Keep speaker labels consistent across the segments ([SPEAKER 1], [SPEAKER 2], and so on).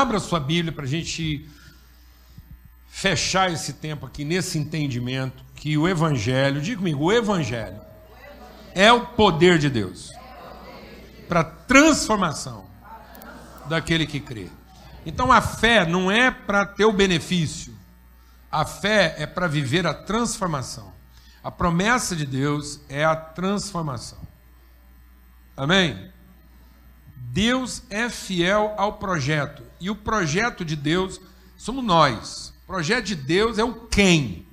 [SPEAKER 1] abra sua Bíblia para a gente fechar esse tempo aqui nesse entendimento que o Evangelho, diga comigo, o Evangelho é o poder de Deus para transformação daquele que crê. Então a fé não é para ter o benefício, a fé é para viver a transformação. A promessa de Deus é a transformação. Amém? Deus é fiel ao projeto. E o projeto de Deus somos nós. O projeto de Deus é o quem.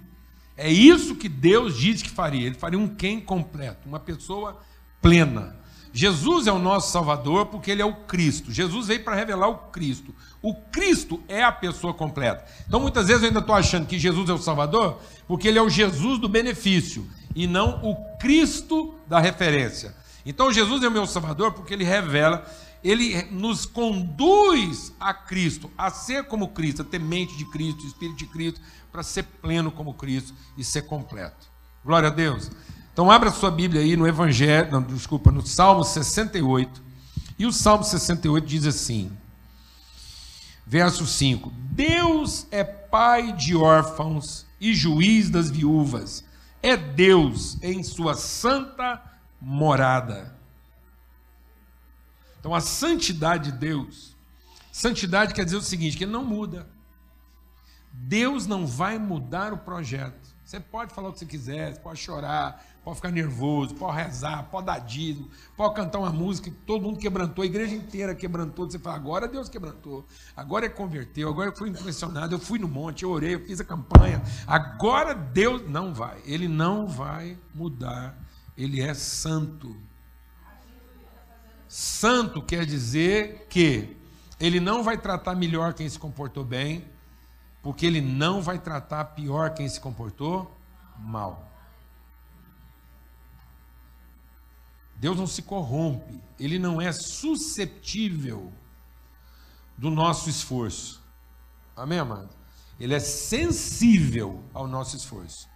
[SPEAKER 1] É isso que Deus disse que faria. Ele faria um quem completo, uma pessoa plena. Jesus é o nosso Salvador porque ele é o Cristo. Jesus veio para revelar o Cristo. O Cristo é a pessoa completa. Então muitas vezes eu ainda estou achando que Jesus é o Salvador porque ele é o Jesus do benefício e não o Cristo da referência. Então Jesus é o meu Salvador porque ele revela, ele nos conduz a Cristo, a ser como Cristo, a ter mente de Cristo, espírito de Cristo, para ser pleno como Cristo e ser completo. Glória a Deus. Então abra sua Bíblia aí no Evangelho, não, desculpa, no Salmo 68. E o Salmo 68 diz assim: Verso 5: Deus é pai de órfãos e juiz das viúvas. É Deus em sua santa morada. Então a santidade de Deus, santidade quer dizer o seguinte, que ele não muda. Deus não vai mudar o projeto. Você pode falar o que você quiser, pode chorar, pode ficar nervoso, pode rezar, pode dar dízimo, pode cantar uma música que todo mundo quebrantou, a igreja inteira quebrantou. Você fala, agora Deus quebrantou, agora é converteu, agora eu fui impressionado, eu fui no monte, eu orei, eu fiz a campanha. Agora Deus não vai, Ele não vai mudar, Ele é santo. Santo quer dizer que Ele não vai tratar melhor quem se comportou bem, porque Ele não vai tratar pior quem se comportou mal. Deus não se corrompe, ele não é susceptível do nosso esforço. Amém, amado? Ele é sensível ao nosso esforço.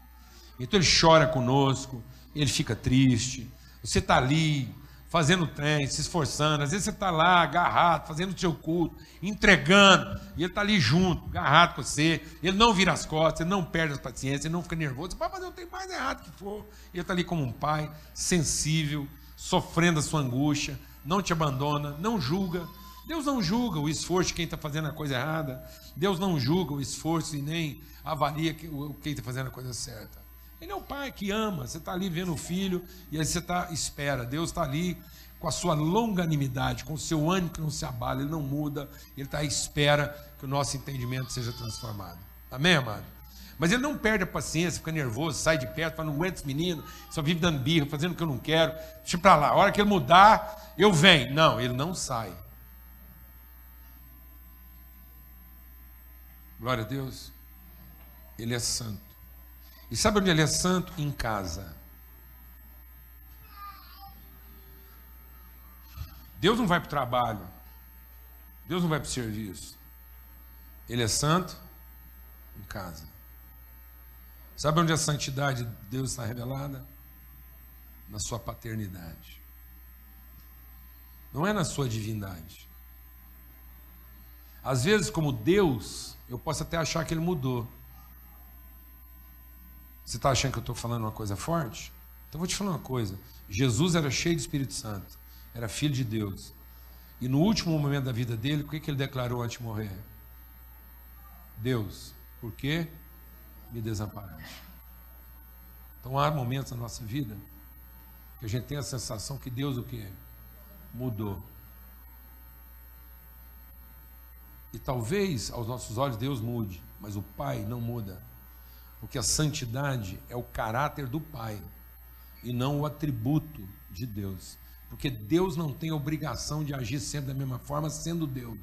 [SPEAKER 1] Então ele chora conosco, ele fica triste. Você está ali, fazendo trem, se esforçando. Às vezes você está lá, agarrado, fazendo o seu culto, entregando, e ele está ali junto, agarrado com você. Ele não vira as costas, ele não perde a paciência, ele não fica nervoso. Você pode fazer o trem mais errado que for. Ele está ali como um pai, sensível, sofrendo a sua angústia, não te abandona, não julga. Deus não julga o esforço de quem está fazendo a coisa errada. Deus não julga o esforço e nem avalia quem está fazendo a coisa certa. Ele é o pai que ama. Você está ali vendo o filho e aí você está espera. Deus está ali com a sua longanimidade, com o seu ânimo que não se abala, ele não muda. Ele está à espera que o nosso entendimento seja transformado. Amém, amado? Mas ele não perde a paciência, fica nervoso, sai de perto, fala, não aguento esse menino, só vive dando birra, fazendo o que eu não quero. Deixa para lá, a hora que ele mudar, eu venho. Não, ele não sai. Glória a Deus. Ele é santo. E sabe onde ele é santo? Em casa. Deus não vai para o trabalho. Deus não vai para o serviço. Ele é santo em casa. Sabe onde a santidade de Deus está revelada? Na sua paternidade. Não é na sua divindade. Às vezes, como Deus, eu posso até achar que ele mudou. Você está achando que eu estou falando uma coisa forte? Então vou te falar uma coisa. Jesus era cheio de Espírito Santo, era filho de Deus. E no último momento da vida dele, o que, que ele declarou antes de morrer? Deus, por quê? me desamparaste. Então há momentos na nossa vida que a gente tem a sensação que Deus o que mudou. E talvez aos nossos olhos Deus mude, mas o Pai não muda. Porque a santidade é o caráter do Pai e não o atributo de Deus. Porque Deus não tem obrigação de agir sempre da mesma forma, sendo Deus.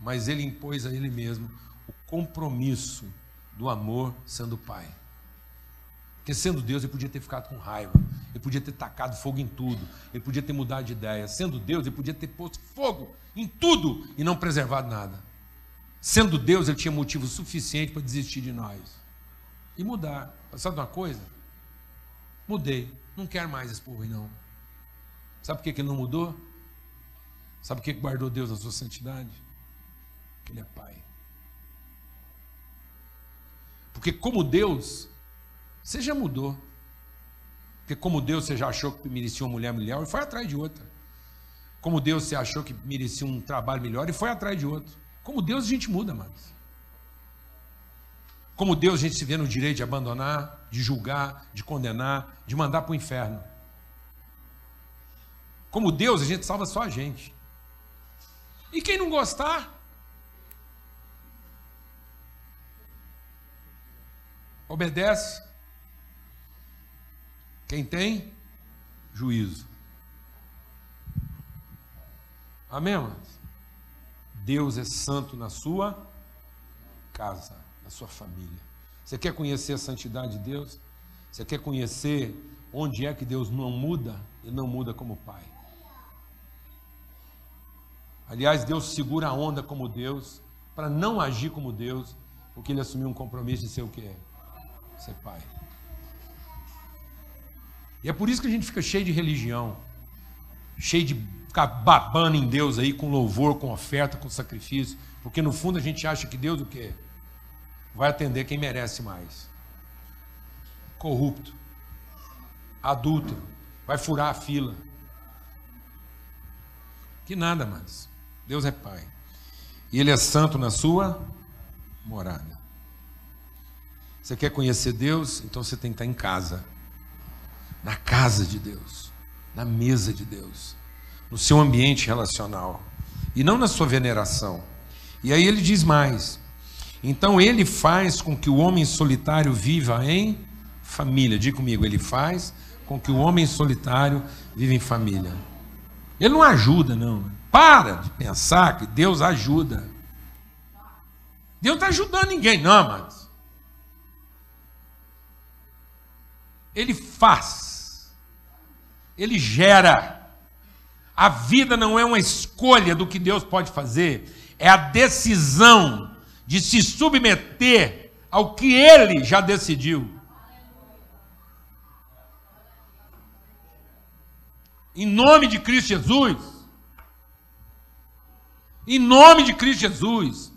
[SPEAKER 1] Mas Ele impôs a Ele mesmo o compromisso do amor sendo pai. Porque sendo Deus, ele podia ter ficado com raiva, ele podia ter tacado fogo em tudo, ele podia ter mudado de ideia. Sendo Deus, ele podia ter posto fogo em tudo e não preservado nada. Sendo Deus, ele tinha motivo suficiente para desistir de nós e mudar. Sabe uma coisa? Mudei, não quero mais esse povo não. Sabe por que ele não mudou? Sabe o que guardou Deus na sua santidade? Que Ele é Pai. Porque, como Deus, você já mudou. Porque, como Deus, você já achou que merecia uma mulher melhor e foi atrás de outra. Como Deus, você achou que merecia um trabalho melhor e foi atrás de outro. Como Deus, a gente muda, mas. Como Deus, a gente se vê no direito de abandonar, de julgar, de condenar, de mandar para o inferno. Como Deus, a gente salva só a gente. E quem não gostar, obedece. Quem tem, juízo. Amém, irmãos? Deus é santo na sua casa, na sua família. Você quer conhecer a santidade de Deus? Você quer conhecer onde é que Deus não muda? Ele não muda como Pai. Aliás, Deus segura a onda como Deus, para não agir como Deus, porque ele assumiu um compromisso de ser o que é? Ser pai. E é por isso que a gente fica cheio de religião, cheio de ficar babando em Deus aí com louvor, com oferta, com sacrifício, porque no fundo a gente acha que Deus o quê? Vai atender quem merece mais. Corrupto, adúltero, vai furar a fila. Que nada mais. Deus é Pai. E Ele é santo na sua morada. Você quer conhecer Deus? Então você tem que estar em casa. Na casa de Deus. Na mesa de Deus. No seu ambiente relacional. E não na sua veneração. E aí ele diz mais. Então ele faz com que o homem solitário viva em família. Diga comigo, ele faz com que o homem solitário viva em família. Ele não ajuda, não. Para de pensar que Deus ajuda. Deus não está ajudando ninguém, não, amados. Ele faz. Ele gera. A vida não é uma escolha do que Deus pode fazer, é a decisão de se submeter ao que Ele já decidiu. Em nome de Cristo Jesus, em nome de Cristo Jesus.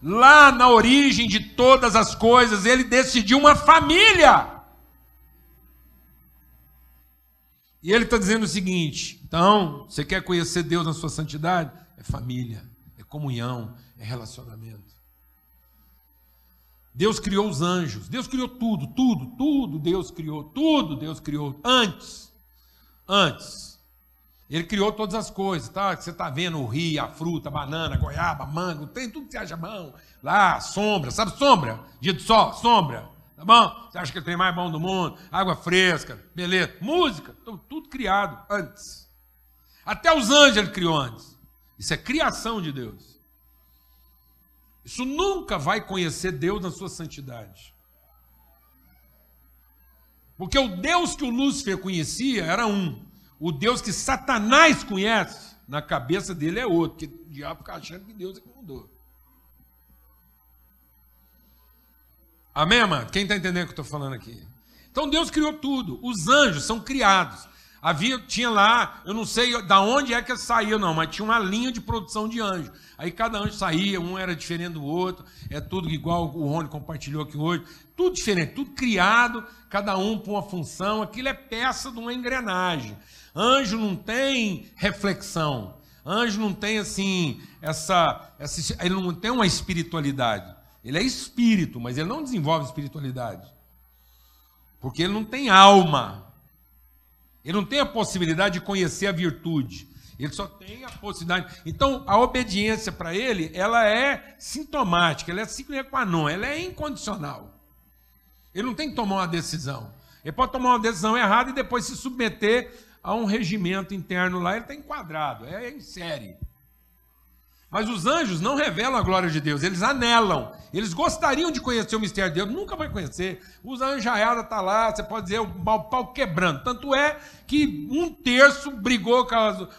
[SPEAKER 1] Lá na origem de todas as coisas, ele decidiu uma família. E ele está dizendo o seguinte: então, você quer conhecer Deus na sua santidade? É família, é comunhão, é relacionamento. Deus criou os anjos, Deus criou tudo, tudo, tudo Deus criou, tudo Deus criou antes. Antes. Ele criou todas as coisas, tá? Você está vendo o rio, a fruta, a banana, a goiaba, mango, tem tudo que você acha bom. Lá, sombra, sabe sombra? Dia de sol, sombra. Tá bom? Você acha que ele tem mais bom do mundo? Água fresca, beleza. Música, tudo criado antes. Até os anjos ele criou antes. Isso é criação de Deus. Isso nunca vai conhecer Deus na sua santidade. Porque o Deus que o Lúcifer conhecia era um. O Deus que Satanás conhece, na cabeça dele é outro, que o diabo fica achando que Deus é que mudou. Amém, mano? Quem está entendendo o que eu estou falando aqui? Então Deus criou tudo. Os anjos são criados. Havia, tinha lá, eu não sei da onde é que saía, não, mas tinha uma linha de produção de anjos. Aí cada anjo saía, um era diferente do outro, é tudo igual o Rony compartilhou aqui hoje. Tudo diferente, tudo criado, cada um por uma função. Aquilo é peça de uma engrenagem. Anjo não tem reflexão. Anjo não tem assim, essa, essa, ele não tem uma espiritualidade. Ele é espírito, mas ele não desenvolve espiritualidade. Porque ele não tem alma. Ele não tem a possibilidade de conhecer a virtude. Ele só tem a possibilidade. Então, a obediência para ele, ela é sintomática, ela é sine qua non, ela é incondicional. Ele não tem que tomar uma decisão. Ele pode tomar uma decisão errada e depois se submeter a um regimento interno lá, ele está enquadrado, é em série. Mas os anjos não revelam a glória de Deus, eles anelam. Eles gostariam de conhecer o mistério de Deus, nunca vai conhecer. Os anjaiada está lá, você pode dizer, o pau quebrando. Tanto é que um terço brigou com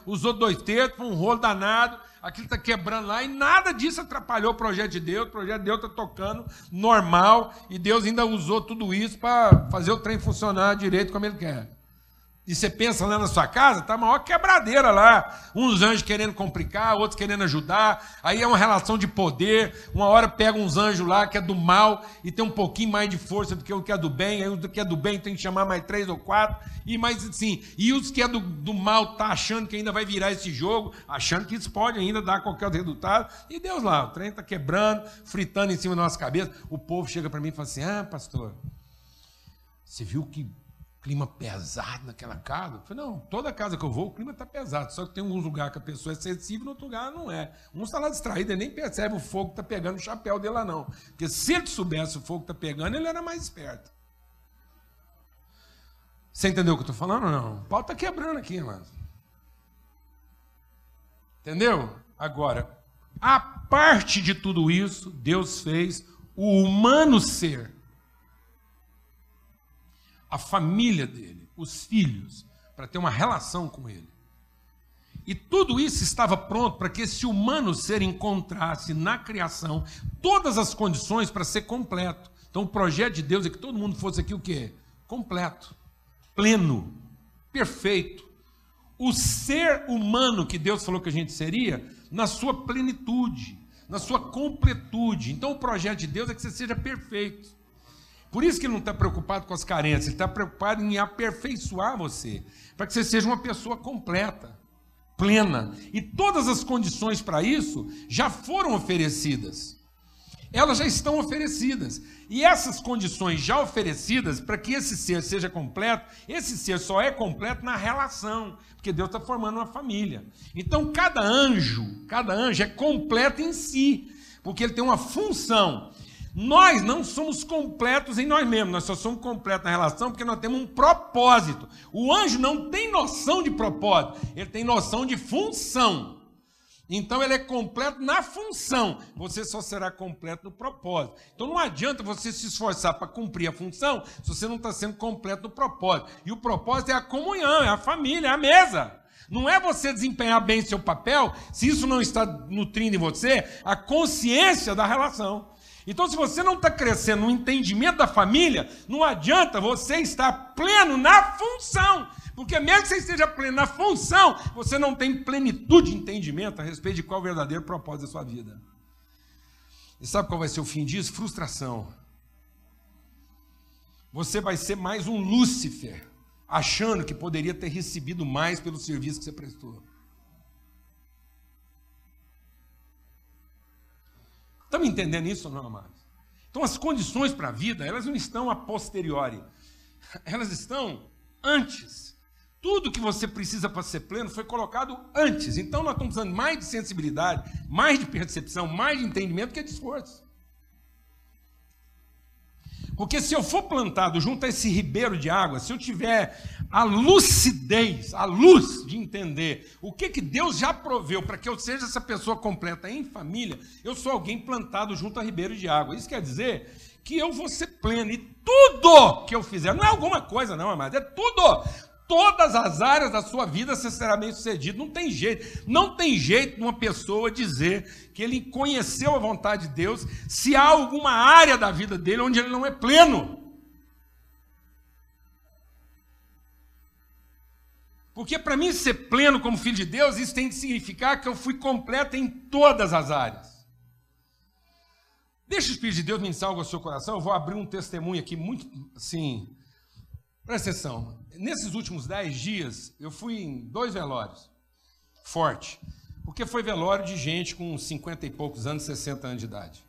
[SPEAKER 1] outros dois terços, foi um rolo danado, aquilo está quebrando lá, e nada disso atrapalhou o projeto de Deus. O projeto de Deus está tocando normal, e Deus ainda usou tudo isso para fazer o trem funcionar direito como ele quer. E você pensa lá na sua casa, tá a maior quebradeira lá. Uns anjos querendo complicar, outros querendo ajudar. Aí é uma relação de poder. Uma hora pega uns anjos lá que é do mal e tem um pouquinho mais de força do que o que é do bem. Aí o que é do bem tem que chamar mais três ou quatro. E mais assim. E os que é do, do mal tá achando que ainda vai virar esse jogo, achando que isso pode ainda dar qualquer resultado. E Deus lá, o trem tá quebrando, fritando em cima da nossa cabeça. O povo chega para mim e fala assim: Ah, pastor, você viu que clima pesado naquela casa. Eu falei, não, toda casa que eu vou, o clima está pesado. Só que tem alguns lugares que a pessoa é sensível, no outro lugar não é. Um está lá distraído, ele nem percebe o fogo que está pegando no chapéu dele lá, não. Porque se ele soubesse o fogo que está pegando, ele era mais esperto. Você entendeu o que eu estou falando ou não? O pau está quebrando aqui, mano. Entendeu? Agora, a parte de tudo isso, Deus fez o humano ser a família dele, os filhos, para ter uma relação com ele. E tudo isso estava pronto para que esse humano ser encontrasse na criação todas as condições para ser completo. Então o projeto de Deus é que todo mundo fosse aqui o quê? Completo, pleno, perfeito. O ser humano que Deus falou que a gente seria, na sua plenitude, na sua completude. Então o projeto de Deus é que você seja perfeito. Por isso que ele não está preocupado com as carências, ele está preocupado em aperfeiçoar você, para que você seja uma pessoa completa, plena. E todas as condições para isso já foram oferecidas. Elas já estão oferecidas. E essas condições já oferecidas, para que esse ser seja completo, esse ser só é completo na relação, porque Deus está formando uma família. Então, cada anjo, cada anjo é completo em si, porque ele tem uma função. Nós não somos completos em nós mesmos, nós só somos completos na relação porque nós temos um propósito. O anjo não tem noção de propósito, ele tem noção de função. Então ele é completo na função, você só será completo no propósito. Então não adianta você se esforçar para cumprir a função se você não está sendo completo no propósito. E o propósito é a comunhão, é a família, é a mesa. Não é você desempenhar bem seu papel se isso não está nutrindo em você a consciência da relação. Então, se você não está crescendo no entendimento da família, não adianta você estar pleno na função. Porque mesmo que você esteja pleno na função, você não tem plenitude de entendimento a respeito de qual é o verdadeiro propósito da sua vida. E sabe qual vai ser o fim disso? Frustração. Você vai ser mais um Lúcifer, achando que poderia ter recebido mais pelo serviço que você prestou. Estamos entendendo isso não, amados? Então, as condições para a vida, elas não estão a posteriori, elas estão antes. Tudo que você precisa para ser pleno foi colocado antes. Então, nós estamos precisando mais de sensibilidade, mais de percepção, mais de entendimento que de esforço. Porque se eu for plantado junto a esse ribeiro de água, se eu tiver a lucidez, a luz de entender o que, que Deus já proveu para que eu seja essa pessoa completa em família, eu sou alguém plantado junto a ribeiro de água. Isso quer dizer que eu vou ser pleno e tudo que eu fizer, não é alguma coisa, não, amado, é tudo todas as áreas da sua vida você será bem sucedido. Não tem jeito. Não tem jeito de uma pessoa dizer que ele conheceu a vontade de Deus se há alguma área da vida dele onde ele não é pleno. Porque para mim ser pleno como filho de Deus, isso tem que significar que eu fui completo em todas as áreas. Deixa o Espírito de Deus ministrar algo ao seu coração. Eu vou abrir um testemunho aqui muito assim. Presta atenção. Nesses últimos dez dias, eu fui em dois velórios. Forte. Porque foi velório de gente com 50 e poucos anos, 60 anos de idade.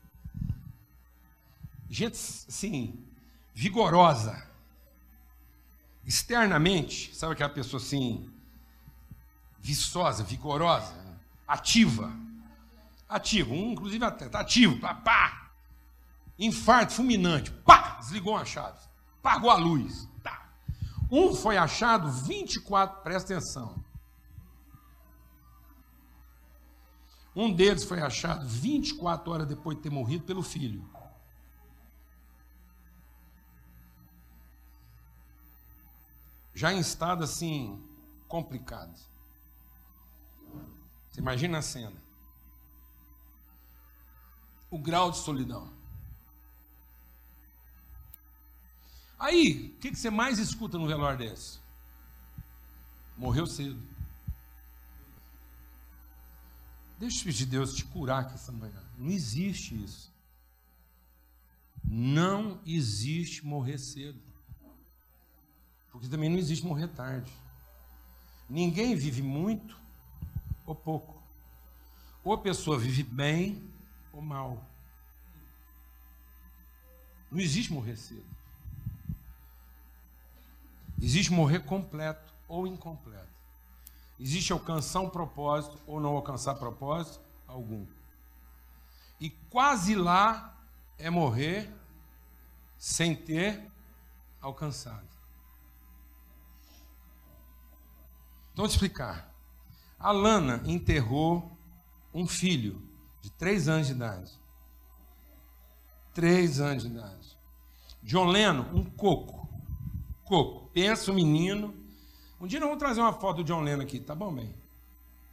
[SPEAKER 1] Gente, assim, vigorosa. Externamente, sabe aquela pessoa assim, viçosa, vigorosa, ativa. Ativo, um inclusive atleta, ativo, pá, pá. Infarto fulminante, pá, desligou uma chave, apagou a luz. Um foi achado 24, presta atenção. Um deles foi achado 24 horas depois de ter morrido pelo filho. Já em estado assim, complicado. Você imagina a cena. O grau de solidão. Aí, o que, você mais escuta no velório desse? morreu cedo. Deixa o de Deus te curar aqui essa manhã. Não existe isso. Não existe morrer cedo. Porque também não existe morrer tarde. Ninguém vive muito ou pouco. Ou a pessoa vive bem ou mal. Não existe morrer cedo. Existe morrer completo ou incompleto. Existe alcançar um propósito ou não alcançar propósito algum. E quase lá é morrer sem ter alcançado. Então, vou te explicar. A Lana enterrou um filho de três anos de idade. Três anos de idade. John Lennon, um coco. Coco. Pensa o menino. Um dia nós vamos trazer uma foto do John Lennon aqui, tá bom, bem?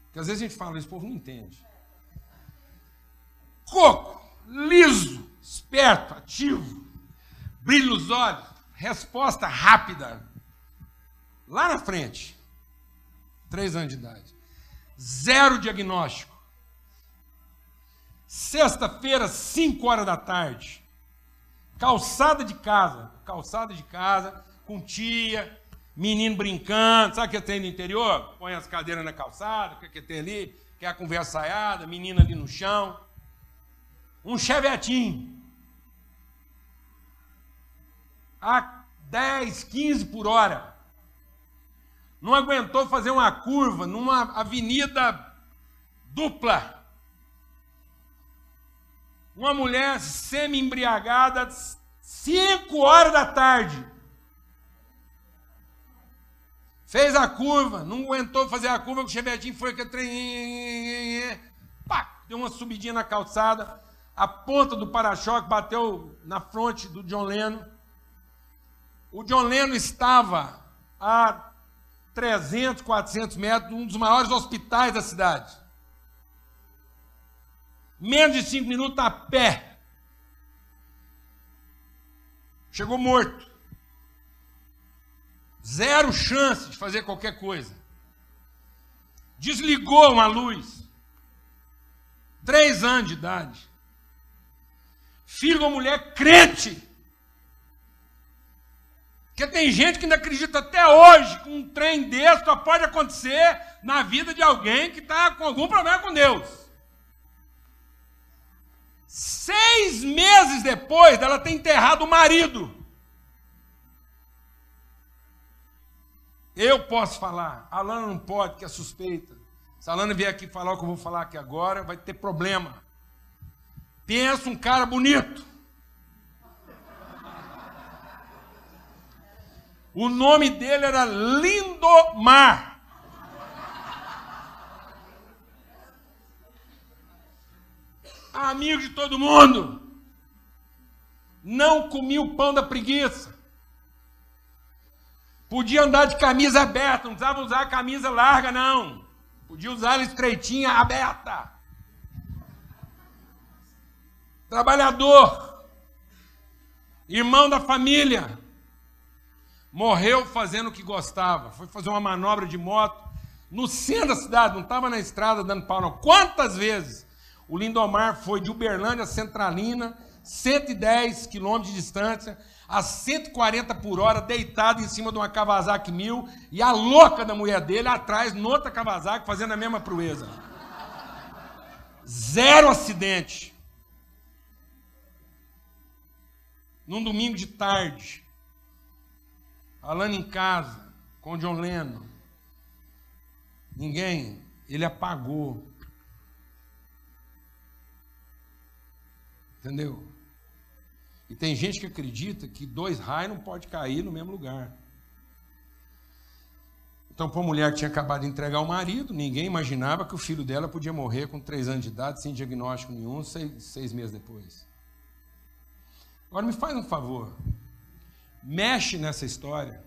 [SPEAKER 1] Porque às vezes a gente fala isso, o povo não entende. Coco, liso, esperto, ativo, brilho nos olhos, resposta rápida. Lá na frente, três anos de idade. Zero diagnóstico. Sexta-feira, 5 horas da tarde. Calçada de casa. Calçada de casa, com tia, menino brincando. Sabe o que tem no interior? Põe as cadeiras na calçada, o que tem ali? Quer a conversaiada, menina ali no chão. Um chevetinho. A 10, 15 por hora não aguentou fazer uma curva numa avenida dupla. Uma mulher semi-embriagada, cinco horas da tarde. Fez a curva, não aguentou fazer a curva, o chevetinho foi que trem. Pá, deu uma subidinha na calçada, a ponta do para-choque bateu na fronte do John Lennon. O John Lennon estava a 300, 400 metros, um dos maiores hospitais da cidade. Menos de cinco minutos a pé. Chegou morto. Zero chance de fazer qualquer coisa. Desligou uma luz. Três anos de idade. Filho de uma mulher crente. Porque tem gente que ainda acredita até hoje que um trem desse só pode acontecer na vida de alguém que está com algum problema com Deus. Seis meses depois dela ter enterrado o marido. Eu posso falar, a Alana não pode, que é suspeita. Se a Alana vier aqui falar o que eu vou falar aqui agora, vai ter problema. Pensa um cara bonito O nome dele era Lindomar. Amigo de todo mundo. Não comia o pão da preguiça. Podia andar de camisa aberta, não precisava usar camisa larga, não. Podia usar ela estreitinha, aberta. Trabalhador. Irmão da família morreu fazendo o que gostava, foi fazer uma manobra de moto no centro da cidade, não estava na estrada dando pau, não. Quantas vezes o Lindomar foi de Uberlândia a Centralina, 110 quilômetros de distância, a 140 por hora, deitado em cima de uma Kawasaki mil, e a louca da mulher dele atrás, noutra Kawasaki, fazendo a mesma proeza. Zero acidente. Num domingo de tarde. Alana em casa, com John Lennon. Ninguém, ele apagou. Entendeu? E tem gente que acredita que dois raios não pode cair no mesmo lugar. Então, para a mulher que tinha acabado de entregar o marido, ninguém imaginava que o filho dela podia morrer com três anos de idade, sem diagnóstico nenhum, seis, seis meses depois. Agora me faz um favor mexe nessa história.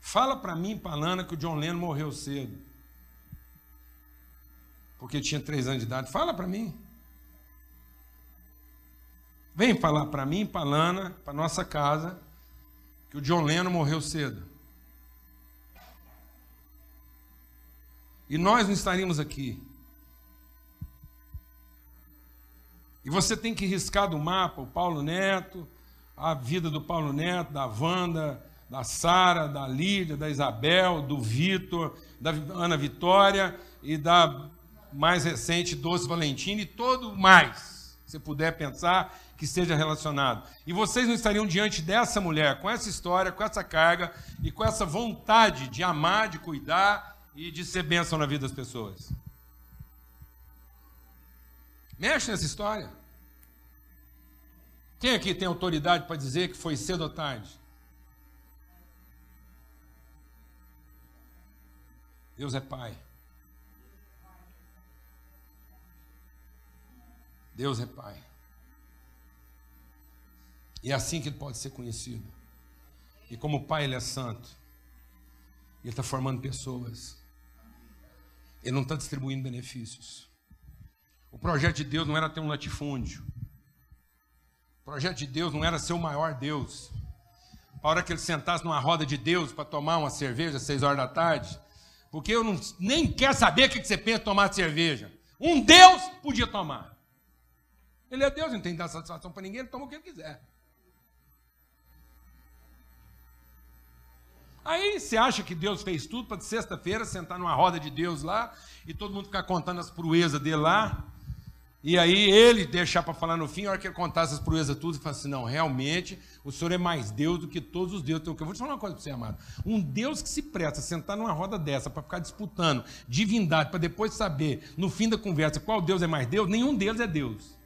[SPEAKER 1] Fala para mim, Palana, que o John Lennon morreu cedo. Porque tinha três anos de idade. Fala para mim. Vem falar para mim, Palana, para nossa casa, que o John Lennon morreu cedo. E nós não estaríamos aqui. E você tem que riscar do mapa o Paulo Neto, a vida do Paulo Neto, da Wanda, da Sara, da Lídia, da Isabel, do Vitor, da Ana Vitória e da mais recente Doce Valentina e todo mais você puder pensar que esteja relacionado. E vocês não estariam diante dessa mulher com essa história, com essa carga e com essa vontade de amar, de cuidar e de ser bênção na vida das pessoas. Mexe nessa história. Quem aqui tem autoridade para dizer que foi cedo ou tarde? Deus é Pai. Deus é Pai. E é assim que ele pode ser conhecido. E como Pai, ele é santo. Ele está formando pessoas. Ele não está distribuindo benefícios. O projeto de Deus não era ter um latifúndio. O projeto de Deus não era ser o maior Deus. A hora que ele sentasse numa roda de Deus para tomar uma cerveja às seis horas da tarde, porque eu não, nem quero saber o que você pensa tomar cerveja. Um Deus podia tomar. Ele é Deus, não tem que dar satisfação para ninguém, ele toma o que ele quiser. Aí você acha que Deus fez tudo para de sexta-feira sentar numa roda de Deus lá e todo mundo ficar contando as proezas dele lá? E aí ele deixar para falar no fim, a hora que ele contar essas proezas tudo, e falar assim: não, realmente o senhor é mais Deus do que todos os deuses. Então, eu vou te falar uma coisa para você, amado. Um Deus que se presta a sentar numa roda dessa para ficar disputando divindade, para depois saber, no fim da conversa, qual Deus é mais Deus, nenhum deles é Deus.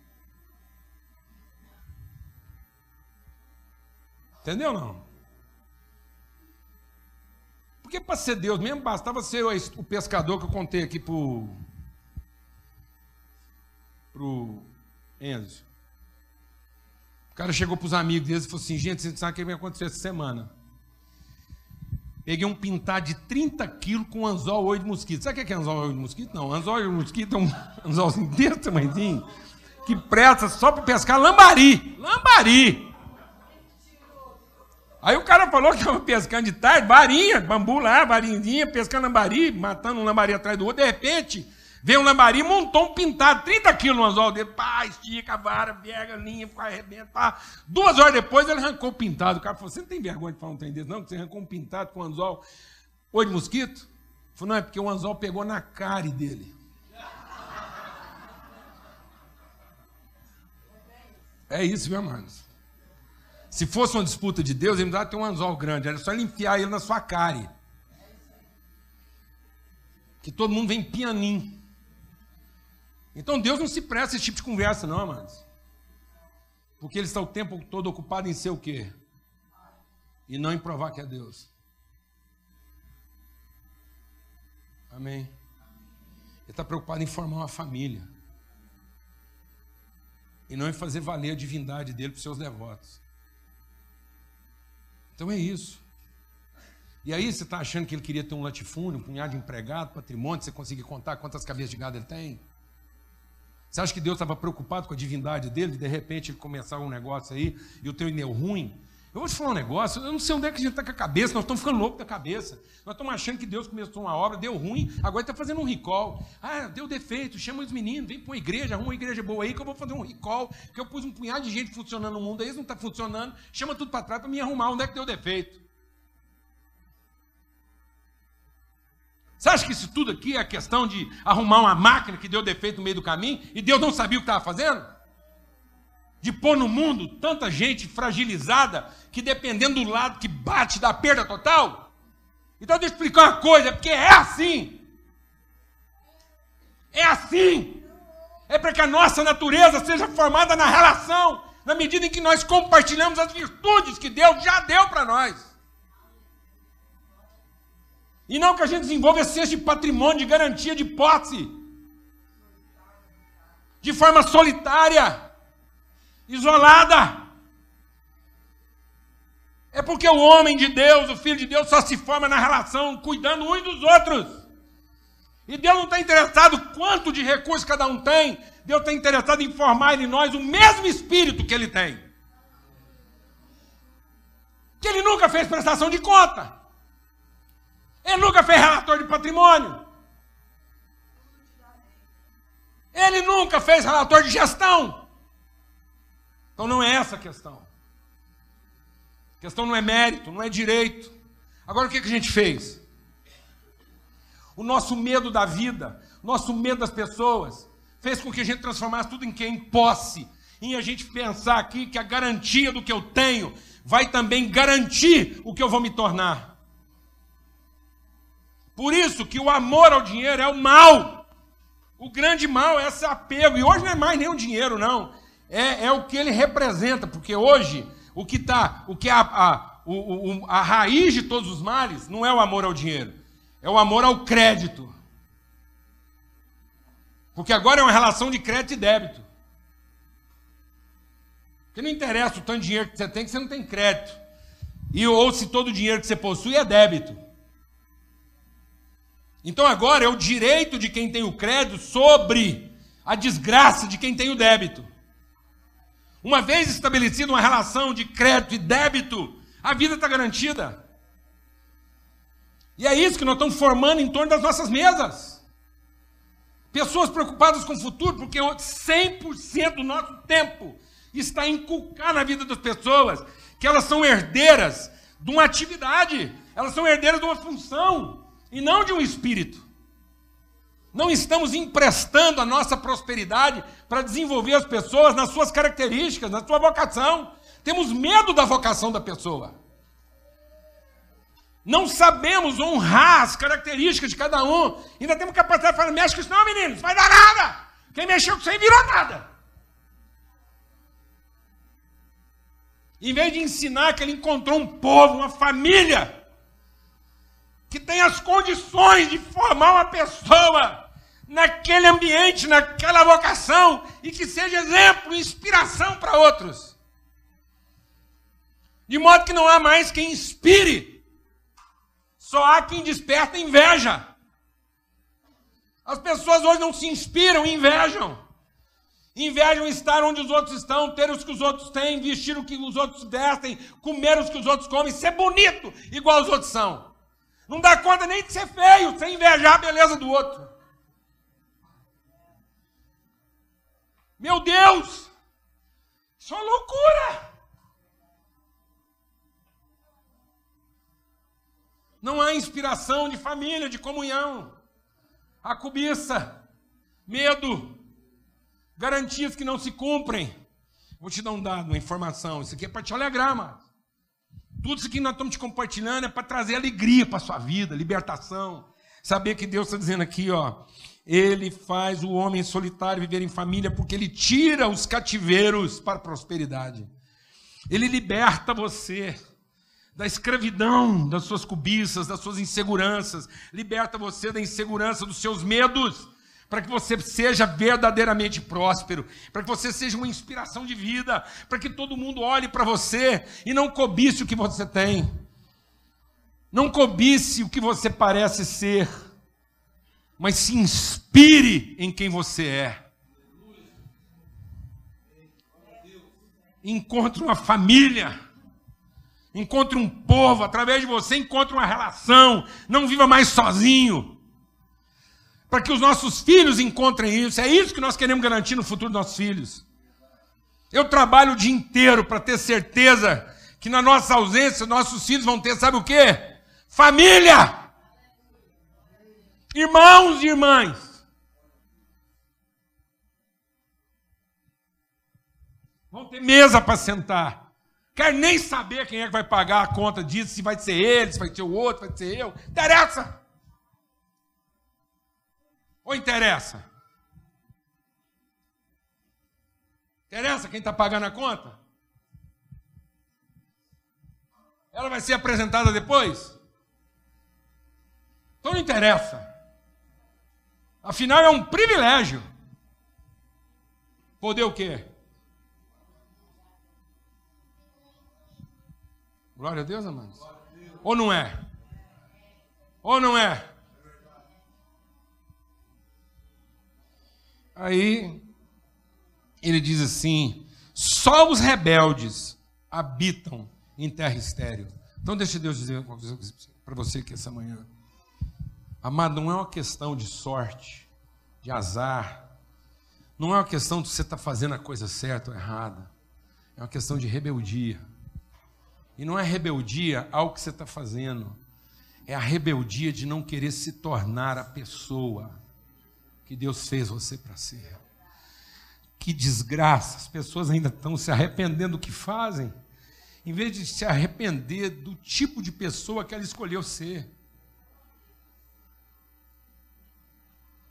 [SPEAKER 1] Entendeu não? Porque para ser Deus mesmo bastava ser o pescador que eu contei aqui para o Enzo. O cara chegou para os amigos deles e falou assim: gente, você sabe o que vai acontecer essa semana? Peguei um pintar de 30 quilos com anzol olho de mosquito. Sabe o que é anzol olho de mosquito? Não, anzol olho de mosquito é um anzolzinho desse tamanhozinho que presta só para pescar lambari. Lambari! Aí o cara falou que estava pescando de tarde, varinha, bambu lá, varinha, pescando lambari, matando um lambari atrás do outro. De repente, veio um lambari, montou um pintado, 30 quilos no anzol dele, pá, estica a vara, pega linha, arrebenta, pá. Duas horas depois ele arrancou o pintado. O cara falou: Você não tem vergonha de falar um trem desse, não? Que você arrancou um pintado com anzol. Oi de mosquito? Ele falou: Não, é porque o anzol pegou na cara dele. É isso, viu, amados? Se fosse uma disputa de Deus, ele dava ter um anzol grande, era só ele enfiar ele na sua cara. Que todo mundo vem pianinho. Então Deus não se presta esse tipo de conversa, não, amados. Porque ele está o tempo todo ocupado em ser o quê? E não em provar que é Deus. Amém. Ele está preocupado em formar uma família. E não em fazer valer a divindade dele para os seus devotos. Então é isso. E aí você está achando que ele queria ter um latifúndio, um punhado de empregado, patrimônio, você conseguir contar quantas cabeças de gado ele tem? Você acha que Deus estava preocupado com a divindade dele, de repente ele começar um negócio aí e o teu deu ruim? Eu vou te falar um negócio, eu não sei onde é que a gente está com a cabeça, nós estamos ficando loucos da cabeça. Nós estamos achando que Deus começou uma obra, deu ruim, agora está fazendo um recall. Ah, deu defeito, chama os meninos, vem para uma igreja, arruma uma igreja boa aí que eu vou fazer um recall, que eu pus um punhado de gente funcionando no mundo aí, não está funcionando, chama tudo para trás para me arrumar, onde é que deu defeito? Você acha que isso tudo aqui é questão de arrumar uma máquina que deu defeito no meio do caminho e Deus não sabia o que estava fazendo? de pôr no mundo tanta gente fragilizada que dependendo do lado que bate da perda total? Então deixa eu explicar uma coisa, porque é assim. É assim. É para que a nossa natureza seja formada na relação, na medida em que nós compartilhamos as virtudes que Deus já deu para nós. E não que a gente desenvolva esse de patrimônio, de garantia de posse, de forma solitária isolada. É porque o homem de Deus, o filho de Deus, só se forma na relação, cuidando uns dos outros. E Deus não está interessado quanto de recursos cada um tem, Deus está interessado em formar em nós o mesmo espírito que ele tem. Que ele nunca fez prestação de conta. Ele nunca fez relator de patrimônio. Ele nunca fez relatório de gestão. Então não é essa a questão. A questão não é mérito, não é direito. Agora o que a gente fez? O nosso medo da vida, nosso medo das pessoas, fez com que a gente transformasse tudo em quê? Em posse. Em a gente pensar aqui que a garantia do que eu tenho vai também garantir o que eu vou me tornar. Por isso que o amor ao dinheiro é o mal. O grande mal é esse apego. E hoje não é mais nem o dinheiro, não. É, é o que ele representa, porque hoje o que está, o que é a, a, o, o, a raiz de todos os males não é o amor ao dinheiro, é o amor ao crédito. Porque agora é uma relação de crédito e débito. Porque não interessa o tanto de dinheiro que você tem, que você não tem crédito. E ou se todo o dinheiro que você possui é débito. Então agora é o direito de quem tem o crédito sobre a desgraça de quem tem o débito. Uma vez estabelecida uma relação de crédito e débito, a vida está garantida. E é isso que nós estamos formando em torno das nossas mesas. Pessoas preocupadas com o futuro, porque 100% do nosso tempo está inculcar na vida das pessoas que elas são herdeiras de uma atividade, elas são herdeiras de uma função e não de um espírito. Não estamos emprestando a nossa prosperidade para desenvolver as pessoas nas suas características, na sua vocação. Temos medo da vocação da pessoa. Não sabemos honrar as características de cada um. Ainda temos capacidade de falar, mexe com isso não, meninos, vai dar nada. Quem mexeu com isso aí virou nada. Em vez de ensinar que ele encontrou um povo, uma família, que tem as condições de formar uma pessoa naquele ambiente, naquela vocação, e que seja exemplo, inspiração para outros. De modo que não há mais quem inspire, só há quem desperta inveja. As pessoas hoje não se inspiram, invejam. Invejam estar onde os outros estão, ter os que os outros têm, vestir o que os outros vestem, comer os que os outros comem, ser bonito igual os outros são. Não dá conta nem de ser feio, sem invejar a beleza do outro. Meu Deus! Isso é loucura! Não há inspiração de família, de comunhão. Há cobiça, medo, garantias que não se cumprem. Vou te dar um dado, uma informação. Isso aqui é para te alegrar, mano. Tudo isso que nós estamos compartilhando é para trazer alegria para a sua vida, libertação. Saber que Deus está dizendo aqui, ó. Ele faz o homem solitário viver em família porque ele tira os cativeiros para a prosperidade. Ele liberta você da escravidão, das suas cobiças, das suas inseguranças, liberta você da insegurança dos seus medos, para que você seja verdadeiramente próspero, para que você seja uma inspiração de vida, para que todo mundo olhe para você e não cobice o que você tem. Não cobice o que você parece ser mas se inspire em quem você é. Encontre uma família, encontre um povo, através de você encontre uma relação, não viva mais sozinho. Para que os nossos filhos encontrem isso, é isso que nós queremos garantir no futuro dos nossos filhos. Eu trabalho o dia inteiro para ter certeza que na nossa ausência nossos filhos vão ter, sabe o quê? Família! Irmãos e irmãs, vão ter mesa para sentar. Quer nem saber quem é que vai pagar a conta disso, se vai ser ele, se vai ser o outro, vai ser eu. Interessa. Ou interessa? Interessa quem está pagando a conta? Ela vai ser apresentada depois? Então não interessa. Afinal, é um privilégio. Poder o quê? Glória a Deus, amados. Ou não é? Ou não é? Aí ele diz assim: só os rebeldes habitam em terra estéril. Então deixa Deus dizer uma coisa para você que essa manhã. Amado, não é uma questão de sorte, de azar, Não é uma questão de você estar tá fazendo a coisa certa ou errada. É uma questão de rebeldia. E não é rebeldia ao que você está fazendo. É a rebeldia de não querer se tornar a pessoa que Deus fez você para ser. Que desgraça, as pessoas ainda estão se arrependendo do que fazem, em vez de se arrepender do tipo de pessoa que ela escolheu ser.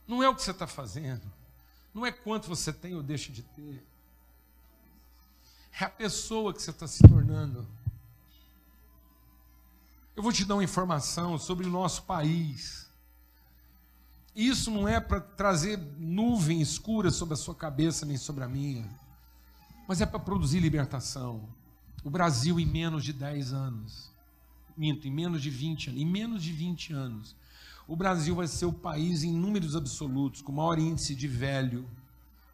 [SPEAKER 1] Não é o que você está fazendo, não é quanto você tem ou deixa de ter, é a pessoa que você está se tornando. Eu vou te dar uma informação sobre o nosso país. Isso não é para trazer nuvem escura sobre a sua cabeça nem sobre a minha, mas é para produzir libertação. O Brasil, em menos de 10 anos, minto, em menos de 20 anos, em menos de 20 anos, o Brasil vai ser o país em números absolutos com maior índice de velho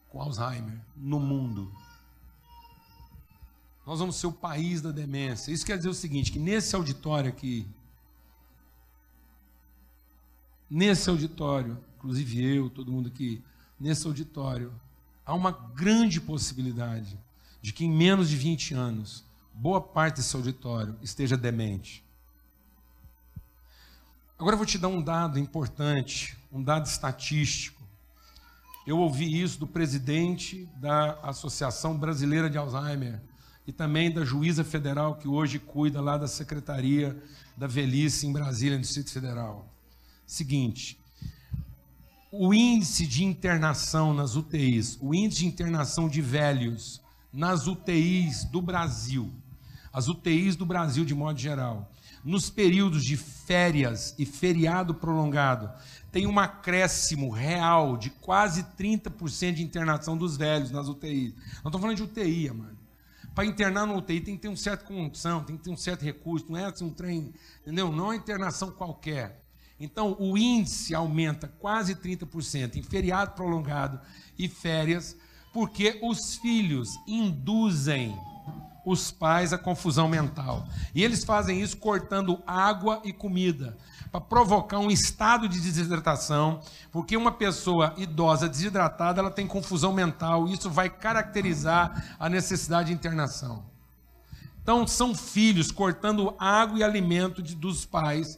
[SPEAKER 1] com Alzheimer no mundo. Nós vamos ser o país da demência. Isso quer dizer o seguinte: que nesse auditório aqui, nesse auditório, inclusive eu, todo mundo aqui, nesse auditório, há uma grande possibilidade de que em menos de 20 anos, boa parte desse auditório esteja demente. Agora eu vou te dar um dado importante, um dado estatístico. Eu ouvi isso do presidente da Associação Brasileira de Alzheimer e também da juíza federal que hoje cuida lá da Secretaria da Velhice em Brasília, no Distrito Federal. Seguinte, o índice de internação nas UTIs, o índice de internação de velhos nas UTIs do Brasil, as UTIs do Brasil de modo geral, nos períodos de férias e feriado prolongado, tem um acréscimo real de quase 30% de internação dos velhos nas UTIs. Não estou falando de UTI, mano. Para internar no UTI tem que ter um certo condição, tem que ter um certo recurso, não é assim um trem, entendeu? Não é internação qualquer. Então, o índice aumenta quase 30% em feriado prolongado e férias, porque os filhos induzem os pais a confusão mental. E eles fazem isso cortando água e comida, para provocar um estado de desidratação, porque uma pessoa idosa desidratada, ela tem confusão mental, e isso vai caracterizar a necessidade de internação. Então, são filhos cortando água e alimento de, dos pais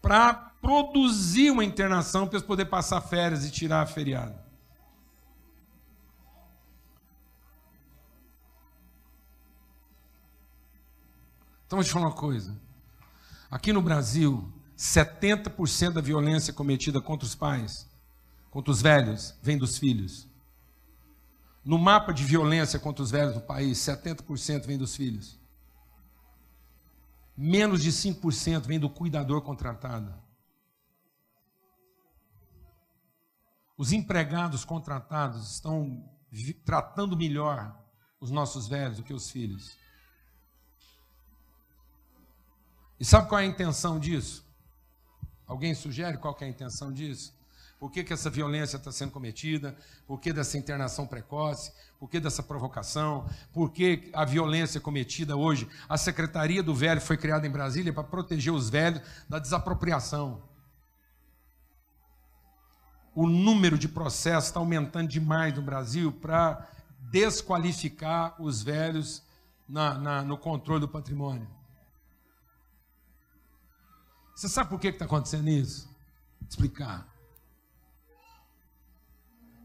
[SPEAKER 1] para produzir uma internação para eles poderem passar férias e tirar a feriado. Então, vou te falar uma coisa. Aqui no Brasil, 70% da violência cometida contra os pais, contra os velhos, vem dos filhos. No mapa de violência contra os velhos no país, 70% vem dos filhos. Menos de 5% vem do cuidador contratado. Os empregados contratados estão tratando melhor os nossos velhos do que os filhos. E sabe qual é a intenção disso? Alguém sugere qual é a intenção disso? Por que, que essa violência está sendo cometida? Por que dessa internação precoce? Por que dessa provocação? Por que a violência cometida hoje? A Secretaria do Velho foi criada em Brasília para proteger os velhos da desapropriação. O número de processos está aumentando demais no Brasil para desqualificar os velhos na, na, no controle do patrimônio. Você sabe por que está acontecendo isso? Vou explicar.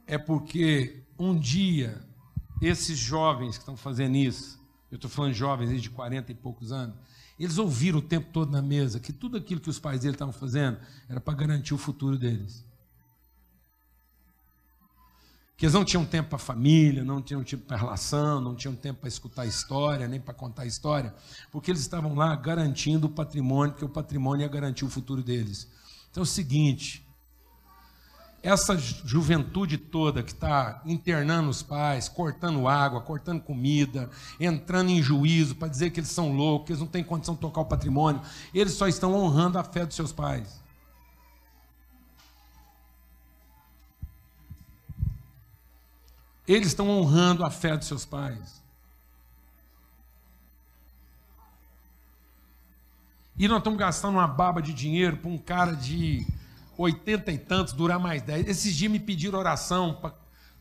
[SPEAKER 1] É porque um dia esses jovens que estão fazendo isso, eu estou falando de jovens de 40 e poucos anos, eles ouviram o tempo todo na mesa que tudo aquilo que os pais deles estavam fazendo era para garantir o futuro deles que eles não tinham tempo para família, não tinham tempo para relação, não tinham tempo para escutar história, nem para contar história, porque eles estavam lá garantindo o patrimônio, porque o patrimônio ia garantir o futuro deles. Então é o seguinte: essa juventude toda que está internando os pais, cortando água, cortando comida, entrando em juízo para dizer que eles são loucos, que eles não têm condição de tocar o patrimônio, eles só estão honrando a fé dos seus pais. Eles estão honrando a fé dos seus pais. E nós estamos gastando uma baba de dinheiro para um cara de oitenta e tantos durar mais dez. Esses dias me pediram oração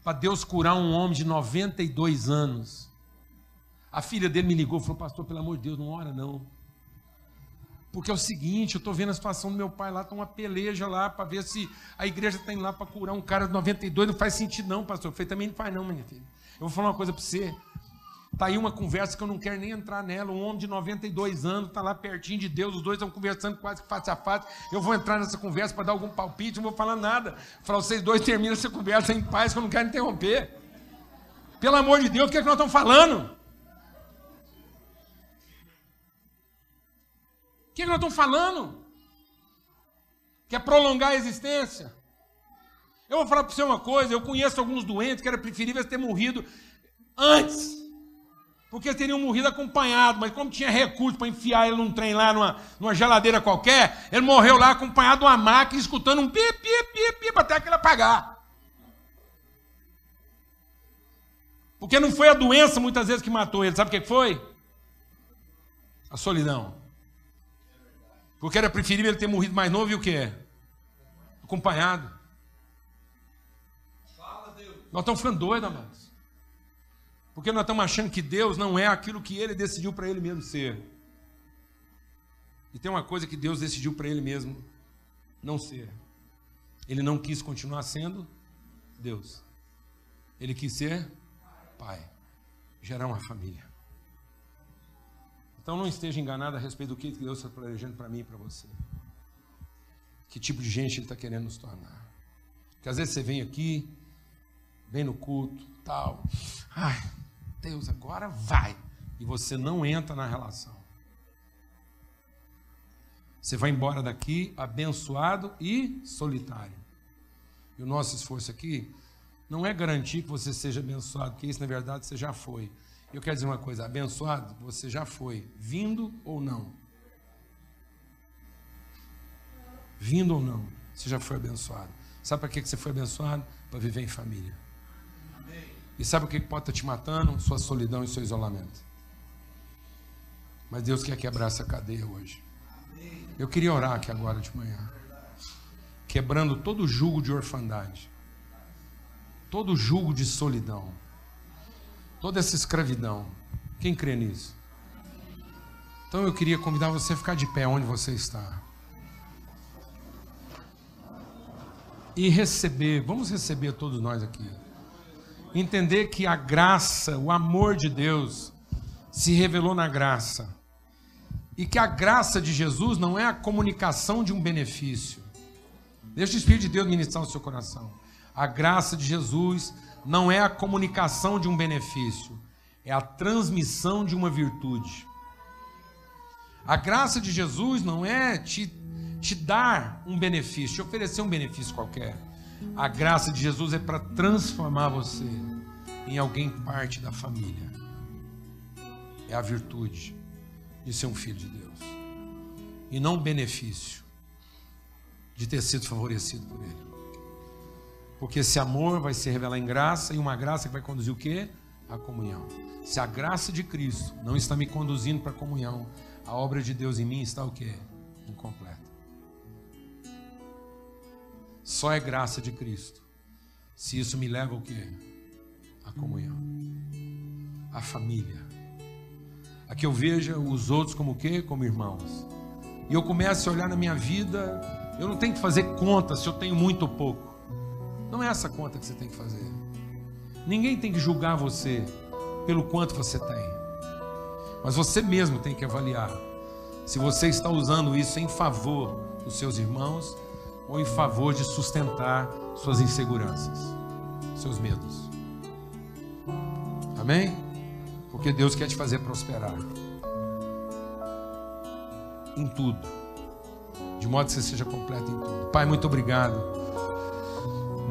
[SPEAKER 1] para Deus curar um homem de 92 anos. A filha dele me ligou e falou: Pastor, pelo amor de Deus, não ora não. Porque é o seguinte, eu estou vendo a situação do meu pai lá, está uma peleja lá para ver se a igreja está indo lá para curar um cara de 92. Não faz sentido, não, pastor. Eu falei, também não faz, não, minha filha. Eu vou falar uma coisa para você. Está aí uma conversa que eu não quero nem entrar nela. Um homem de 92 anos está lá pertinho de Deus, os dois estão conversando quase que face a face. Eu vou entrar nessa conversa para dar algum palpite, não vou falar nada. Falar, vocês dois terminam essa conversa em paz, que eu não quero interromper. Pelo amor de Deus, o que, é que nós estamos falando? O que, é que nós estamos falando? Quer prolongar a existência? Eu vou falar para você uma coisa: eu conheço alguns doentes que era preferível ter morrido antes, porque teriam morrido acompanhado, mas como tinha recurso para enfiar ele num trem lá, numa, numa geladeira qualquer, ele morreu lá acompanhado de uma máquina, escutando um pi, pi, pi, pi, até aquilo apagar. Porque não foi a doença muitas vezes que matou ele, sabe o que foi? A solidão. Porque era preferível ele ter morrido mais novo e o que? Acompanhado. Nós estamos ficando doidos, amados. Porque nós estamos achando que Deus não é aquilo que ele decidiu para ele mesmo ser. E tem uma coisa que Deus decidiu para ele mesmo não ser. Ele não quis continuar sendo Deus. Ele quis ser pai, gerar uma família. Então não esteja enganado a respeito do que Deus está planejando para mim e para você. Que tipo de gente Ele está querendo nos tornar. Porque às vezes você vem aqui, vem no culto, tal. Ai, Deus, agora vai. E você não entra na relação. Você vai embora daqui abençoado e solitário. E o nosso esforço aqui não é garantir que você seja abençoado, porque isso na verdade você já foi. Eu quero dizer uma coisa: abençoado, você já foi, vindo ou não? Vindo ou não, você já foi abençoado. Sabe para que você foi abençoado? Para viver em família. E sabe o que pode estar te matando? Sua solidão e seu isolamento. Mas Deus quer quebrar essa cadeia hoje. Eu queria orar aqui agora de manhã. Quebrando todo o jugo de orfandade. Todo o jugo de solidão toda essa escravidão. Quem crê nisso? Então eu queria convidar você a ficar de pé onde você está. E receber, vamos receber todos nós aqui. Entender que a graça, o amor de Deus se revelou na graça. E que a graça de Jesus não é a comunicação de um benefício. Deixa o Espírito de Deus ministrar o seu coração. A graça de Jesus não é a comunicação de um benefício, é a transmissão de uma virtude. A graça de Jesus não é te, te dar um benefício, te oferecer um benefício qualquer. A graça de Jesus é para transformar você em alguém parte da família. É a virtude de ser um filho de Deus. E não o benefício de ter sido favorecido por Ele. Porque esse amor vai se revelar em graça e uma graça que vai conduzir o quê? A comunhão. Se a graça de Cristo não está me conduzindo para a comunhão, a obra de Deus em mim está o quê? Incompleta. Só é graça de Cristo. Se isso me leva ao quê? A comunhão. A família. A que eu veja os outros como o quê? Como irmãos. E eu começo a olhar na minha vida, eu não tenho que fazer conta se eu tenho muito ou pouco. Não é essa conta que você tem que fazer. Ninguém tem que julgar você pelo quanto você tem. Mas você mesmo tem que avaliar se você está usando isso em favor dos seus irmãos ou em favor de sustentar suas inseguranças, seus medos. Amém? Porque Deus quer te fazer prosperar em tudo, de modo que você seja completo em tudo. Pai, muito obrigado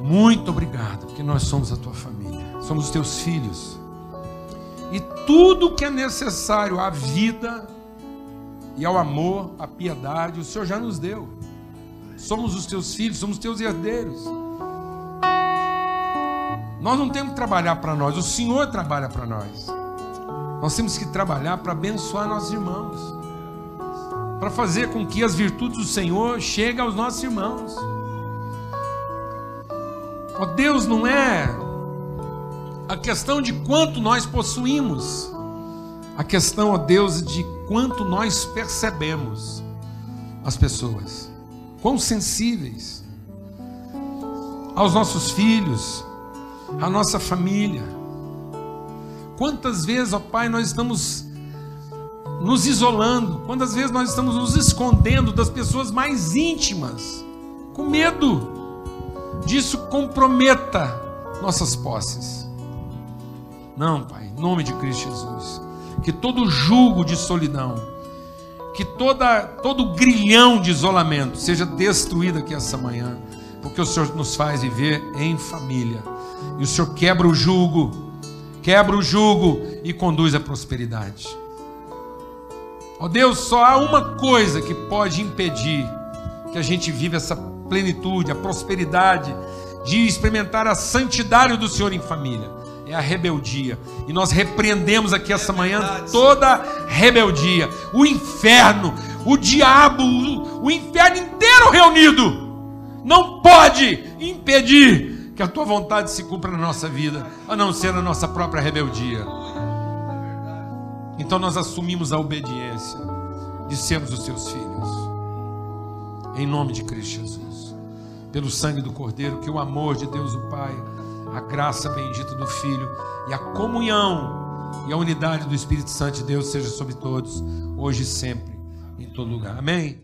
[SPEAKER 1] muito obrigado, porque nós somos a tua família, somos os teus filhos. E tudo que é necessário à vida e ao amor, à piedade, o Senhor já nos deu. Somos os teus filhos, somos teus herdeiros. Nós não temos que trabalhar para nós, o Senhor trabalha para nós. Nós temos que trabalhar para abençoar nossos irmãos, para fazer com que as virtudes do Senhor cheguem aos nossos irmãos. Oh, Deus não é a questão de quanto nós possuímos, a questão, ó Deus, de quanto nós percebemos as pessoas, quão sensíveis aos nossos filhos, à nossa família. Quantas vezes, ó Pai, nós estamos nos isolando, quantas vezes nós estamos nos escondendo das pessoas mais íntimas, com medo disso comprometa nossas posses. Não, Pai, em nome de Cristo Jesus, que todo julgo de solidão, que toda, todo grilhão de isolamento seja destruído aqui essa manhã, porque o Senhor nos faz viver em família, e o Senhor quebra o jugo, quebra o jugo e conduz à prosperidade. Ó oh Deus, só há uma coisa que pode impedir que a gente viva essa plenitude, a prosperidade, de experimentar a santidade do Senhor em família. É a rebeldia. E nós repreendemos aqui essa manhã toda rebeldia. O inferno, o diabo, o inferno inteiro reunido. Não pode impedir que a tua vontade se cumpra na nossa vida, a não ser na nossa própria rebeldia. Então nós assumimos a obediência de sermos os seus filhos. Em nome de Cristo Jesus. Pelo sangue do Cordeiro, que o amor de Deus o Pai, a graça bendita do Filho e a comunhão e a unidade do Espírito Santo de Deus seja sobre todos, hoje e sempre, em todo lugar. Amém.